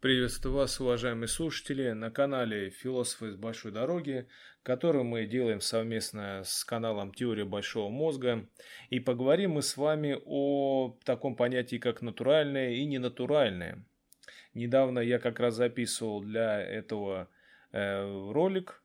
Приветствую вас, уважаемые слушатели, на канале «Философы с большой дороги», который мы делаем совместно с каналом «Теория большого мозга». И поговорим мы с вами о таком понятии, как натуральное и ненатуральное. Недавно я как раз записывал для этого э, ролик,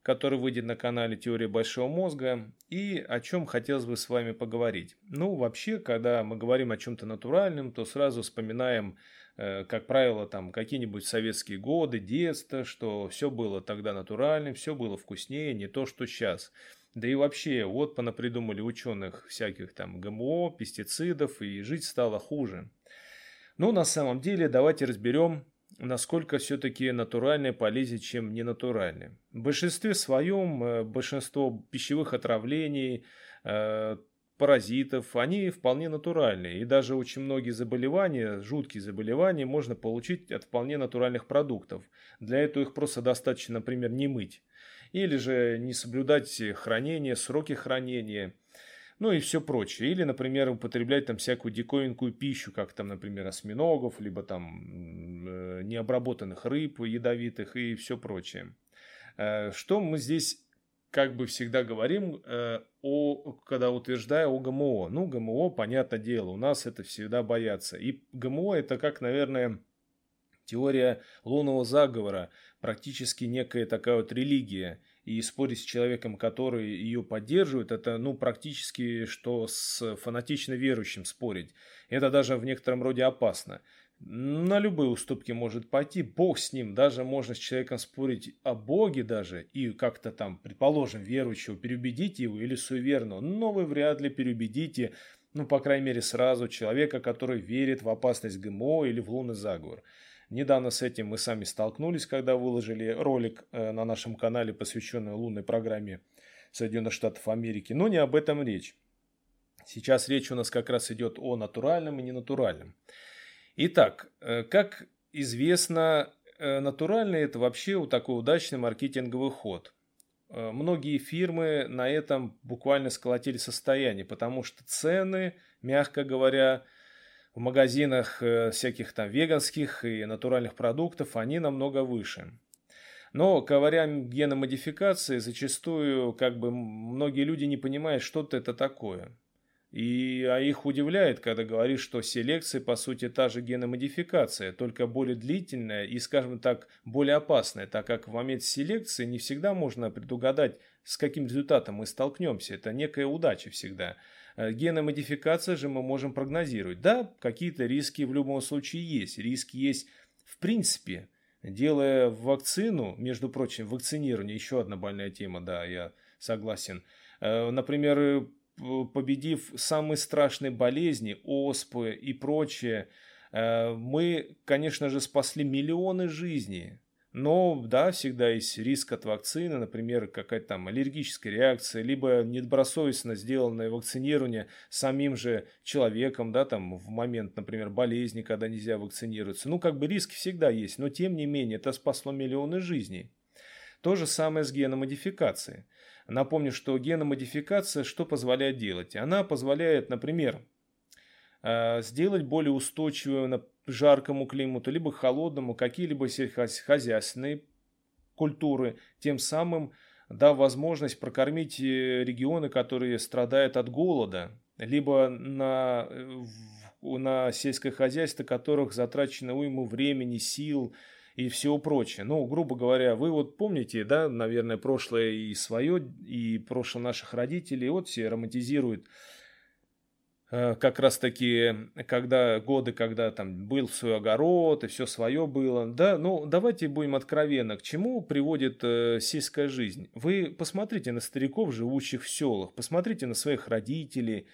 который выйдет на канале «Теория большого мозга», и о чем хотелось бы с вами поговорить. Ну, вообще, когда мы говорим о чем-то натуральном, то сразу вспоминаем как правило, там какие-нибудь советские годы, детство, что все было тогда натуральным, все было вкуснее, не то, что сейчас. Да и вообще, вот понапридумали ученых всяких там ГМО, пестицидов, и жить стало хуже. Но на самом деле давайте разберем, насколько все-таки натуральное полезнее, чем ненатуральное. В большинстве своем э, большинство пищевых отравлений, э, паразитов, они вполне натуральные. И даже очень многие заболевания, жуткие заболевания, можно получить от вполне натуральных продуктов. Для этого их просто достаточно, например, не мыть. Или же не соблюдать хранение, сроки хранения, ну и все прочее. Или, например, употреблять там всякую диковинкую пищу, как там, например, осьминогов, либо там э, необработанных рыб ядовитых и все прочее. Э, что мы здесь как бы всегда говорим, э, о, когда утверждая о ГМО. Ну, ГМО, понятное дело, у нас это всегда боятся. И ГМО это как, наверное, теория лунного заговора, практически некая такая вот религия. И спорить с человеком, который ее поддерживает, это ну практически что с фанатично верующим спорить. Это даже в некотором роде опасно на любые уступки может пойти, бог с ним, даже можно с человеком спорить о боге даже и как-то там, предположим, верующего переубедить его или суеверного, но вы вряд ли переубедите, ну, по крайней мере, сразу человека, который верит в опасность ГМО или в лунный заговор. Недавно с этим мы сами столкнулись, когда выложили ролик э, на нашем канале, посвященный лунной программе Соединенных Штатов Америки, но не об этом речь. Сейчас речь у нас как раз идет о натуральном и ненатуральном. Итак, э, как известно, э, натуральный это вообще вот такой удачный маркетинговый ход. Э, многие фирмы на этом буквально сколотили состояние, потому что цены, мягко говоря, в магазинах всяких там веганских и натуральных продуктов, они намного выше. Но говоря геномодификации, зачастую как бы многие люди не понимают, что это такое. И а их удивляет, когда говоришь, что селекция по сути та же геномодификация, только более длительная и, скажем так, более опасная, так как в момент селекции не всегда можно предугадать, с каким результатом мы столкнемся. Это некая удача всегда. Э, геномодификация же мы можем прогнозировать. Да, какие-то риски в любом случае есть. Риски есть в принципе. Делая вакцину, между прочим, вакцинирование, еще одна больная тема, да, я согласен. Э, например, победив самые страшные болезни, оспы и прочее, э, мы, конечно же, спасли миллионы жизней. Но, да, всегда есть риск от вакцины, например, какая-то там аллергическая реакция, либо недобросовестно сделанное вакцинирование самим же человеком, да, там в момент, например, болезни, когда нельзя вакцинироваться. Ну, как бы риски всегда есть, но тем не менее это спасло миллионы жизней. То же самое с геномодификацией. Напомню, что геномодификация что позволяет делать? Она позволяет, например, э, сделать более устойчивым жаркому климату, либо холодному какие-либо сельскохозяйственные культуры, тем самым дав возможность прокормить э, регионы, которые страдают от голода, либо на, на сельское хозяйство, которых затрачено уйму времени, сил, и всего прочее. Ну, грубо говоря, вы вот помните, да, наверное, прошлое и свое, и прошлое наших родителей, вот все романтизируют э, как раз таки, когда годы, когда там был свой огород и все свое было. Да, ну давайте будем откровенны, к чему приводит э, сельская жизнь. Вы посмотрите на стариков, живущих в селах, посмотрите на своих родителей.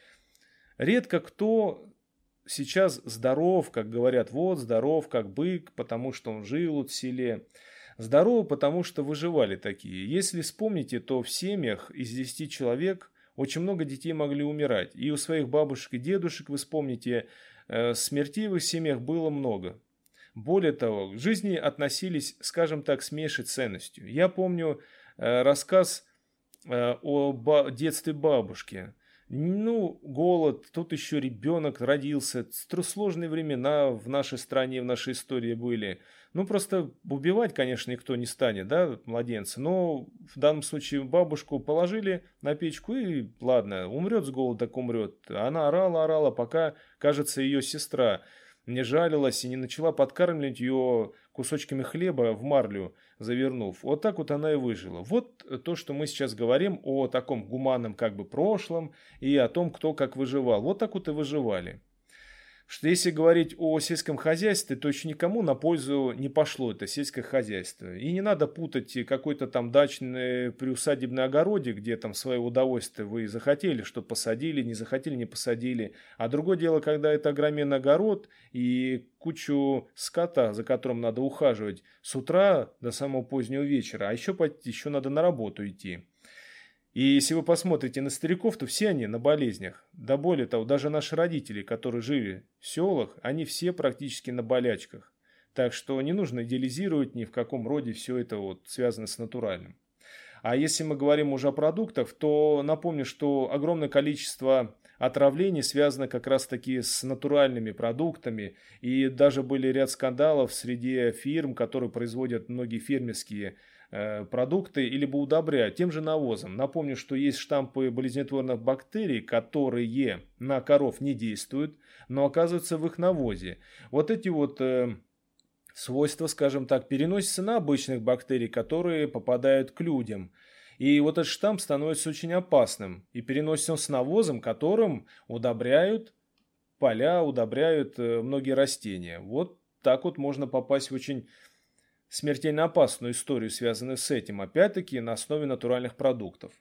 Редко кто сейчас здоров, как говорят, вот здоров, как бык, потому что он жил в селе. Здорово, потому что выживали такие. Если вспомните, то в семьях из 10 человек очень много детей могли умирать. И у своих бабушек и дедушек, вы вспомните, э, смертей в их семьях было много. Более того, к жизни относились, скажем так, с меньшей ценностью. Я помню э, рассказ э, о детстве бабушки. Ну, голод, тут еще ребенок родился, сложные времена в нашей стране, в нашей истории были. Ну, просто убивать, конечно, никто не станет, да, младенца. Но в данном случае бабушку положили на печку и, ладно, умрет с голода, так умрет. Она орала, орала, пока, кажется, ее сестра не жалилась и не начала подкармливать ее кусочками хлеба в марлю завернув. Вот так вот она и выжила. Вот то, что мы сейчас говорим о таком гуманном как бы прошлом и о том, кто как выживал. Вот так вот и выживали что если говорить о сельском хозяйстве, то еще никому на пользу не пошло это сельское хозяйство. И не надо путать какой-то там дачный приусадебный огородик, где там свое удовольствие вы захотели, что посадили, не захотели, не посадили. А другое дело, когда это огроменный огород и кучу скота, за которым надо ухаживать с утра до самого позднего вечера, а еще, еще надо на работу идти. И если вы посмотрите на стариков, то все они на болезнях. Да более того, даже наши родители, которые жили в селах, они все практически на болячках. Так что не нужно идеализировать ни в каком роде все это вот связано с натуральным. А если мы говорим уже о продуктах, то напомню, что огромное количество отравлений связано как раз таки с натуральными продуктами. И даже были ряд скандалов среди фирм, которые производят многие фермерские Э, продукты или бы удобряют тем же навозом. Напомню, что есть штампы болезнетворных бактерий, которые на коров не действуют, но оказываются в их навозе. Вот эти вот э, свойства, скажем так, переносятся на обычных бактерий, которые попадают к людям. И вот этот штамп становится очень опасным и переносится он с навозом, которым удобряют поля, удобряют э, многие растения. Вот так вот можно попасть в очень смертельно опасную историю, связанную с этим, опять-таки на основе натуральных продуктов.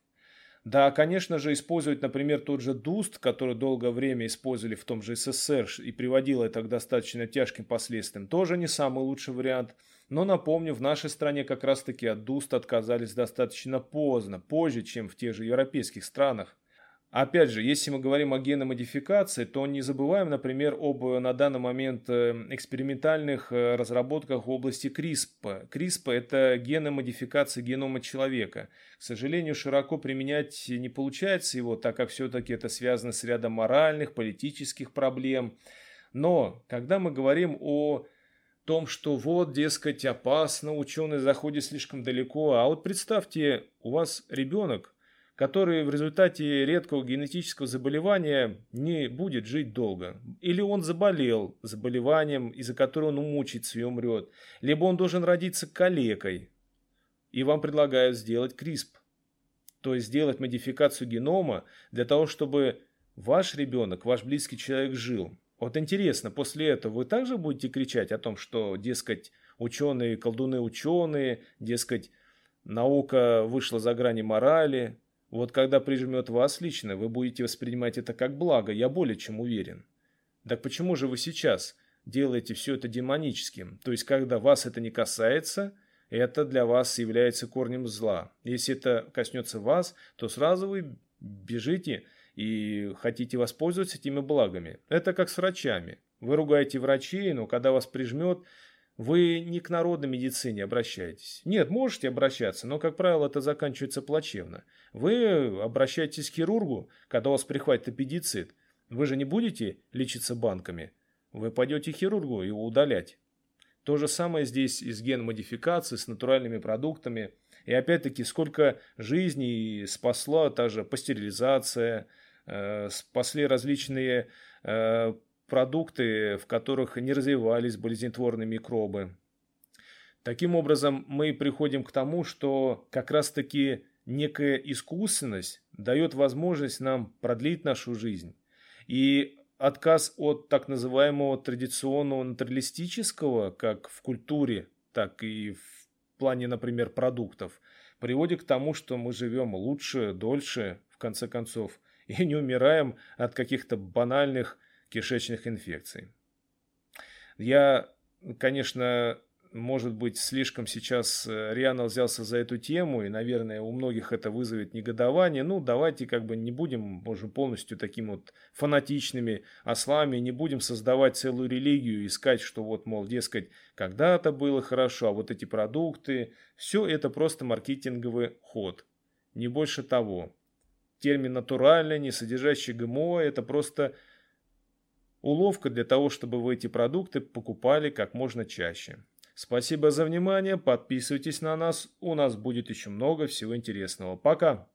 Да, конечно же, использовать, например, тот же дуст, который долгое время использовали в том же СССР и приводило это к достаточно тяжким последствиям, тоже не самый лучший вариант. Но напомню, в нашей стране как раз-таки от дуста отказались достаточно поздно, позже, чем в тех же европейских странах. Опять же, если мы говорим о геномодификации, то не забываем, например, об на данный момент э, экспериментальных э, разработках в области CRISPR. CRISPR – это геномодификация генома человека. К сожалению, широко применять не получается его, так как все-таки это связано с рядом моральных, политических проблем. Но, когда мы говорим о том, что вот, дескать, опасно, ученый заходит слишком далеко, а вот представьте, у вас ребенок – который в результате редкого генетического заболевания не будет жить долго. Или он заболел заболеванием, из-за которого он умучится и умрет. Либо он должен родиться калекой. И вам предлагают сделать CRISP. То есть сделать модификацию генома для того, чтобы ваш ребенок, ваш близкий человек жил. Вот интересно, после этого вы также будете кричать о том, что, дескать, ученые, колдуны ученые, дескать, наука вышла за грани морали, вот когда прижмет вас лично, вы будете воспринимать это как благо, я более чем уверен. Так почему же вы сейчас делаете все это демоническим? То есть, когда вас это не касается, это для вас является корнем зла. Если это коснется вас, то сразу вы бежите и хотите воспользоваться этими благами. Это как с врачами. Вы ругаете врачей, но когда вас прижмет, вы не к народной медицине обращаетесь. Нет, можете обращаться, но, как правило, это заканчивается плачевно. Вы обращаетесь к хирургу, когда у вас прихватит аппендицит. Вы же не будете лечиться банками. Вы пойдете к хирургу его удалять. То же самое здесь и с генмодификацией, с натуральными продуктами. И опять-таки, сколько жизней спасла та же пастеризация, э, спасли различные э, продукты, в которых не развивались болезнетворные микробы. Таким образом, мы приходим к тому, что как раз-таки некая искусственность дает возможность нам продлить нашу жизнь. И отказ от так называемого традиционного натуралистического, как в культуре, так и в плане, например, продуктов, приводит к тому, что мы живем лучше, дольше, в конце концов, и не умираем от каких-то банальных кишечных инфекций. Я, конечно, может быть, слишком сейчас э, рьяно взялся за эту тему, и, наверное, у многих это вызовет негодование. Ну, давайте как бы не будем, можем полностью таким вот фанатичными ослами, не будем создавать целую религию, искать, что вот, мол, дескать, когда-то было хорошо, а вот эти продукты, все это просто маркетинговый ход, не больше того. Термин «натуральный», не содержащий ГМО – это просто уловка для того, чтобы вы эти продукты покупали как можно чаще. Спасибо за внимание, подписывайтесь на нас, у нас будет еще много всего интересного. Пока!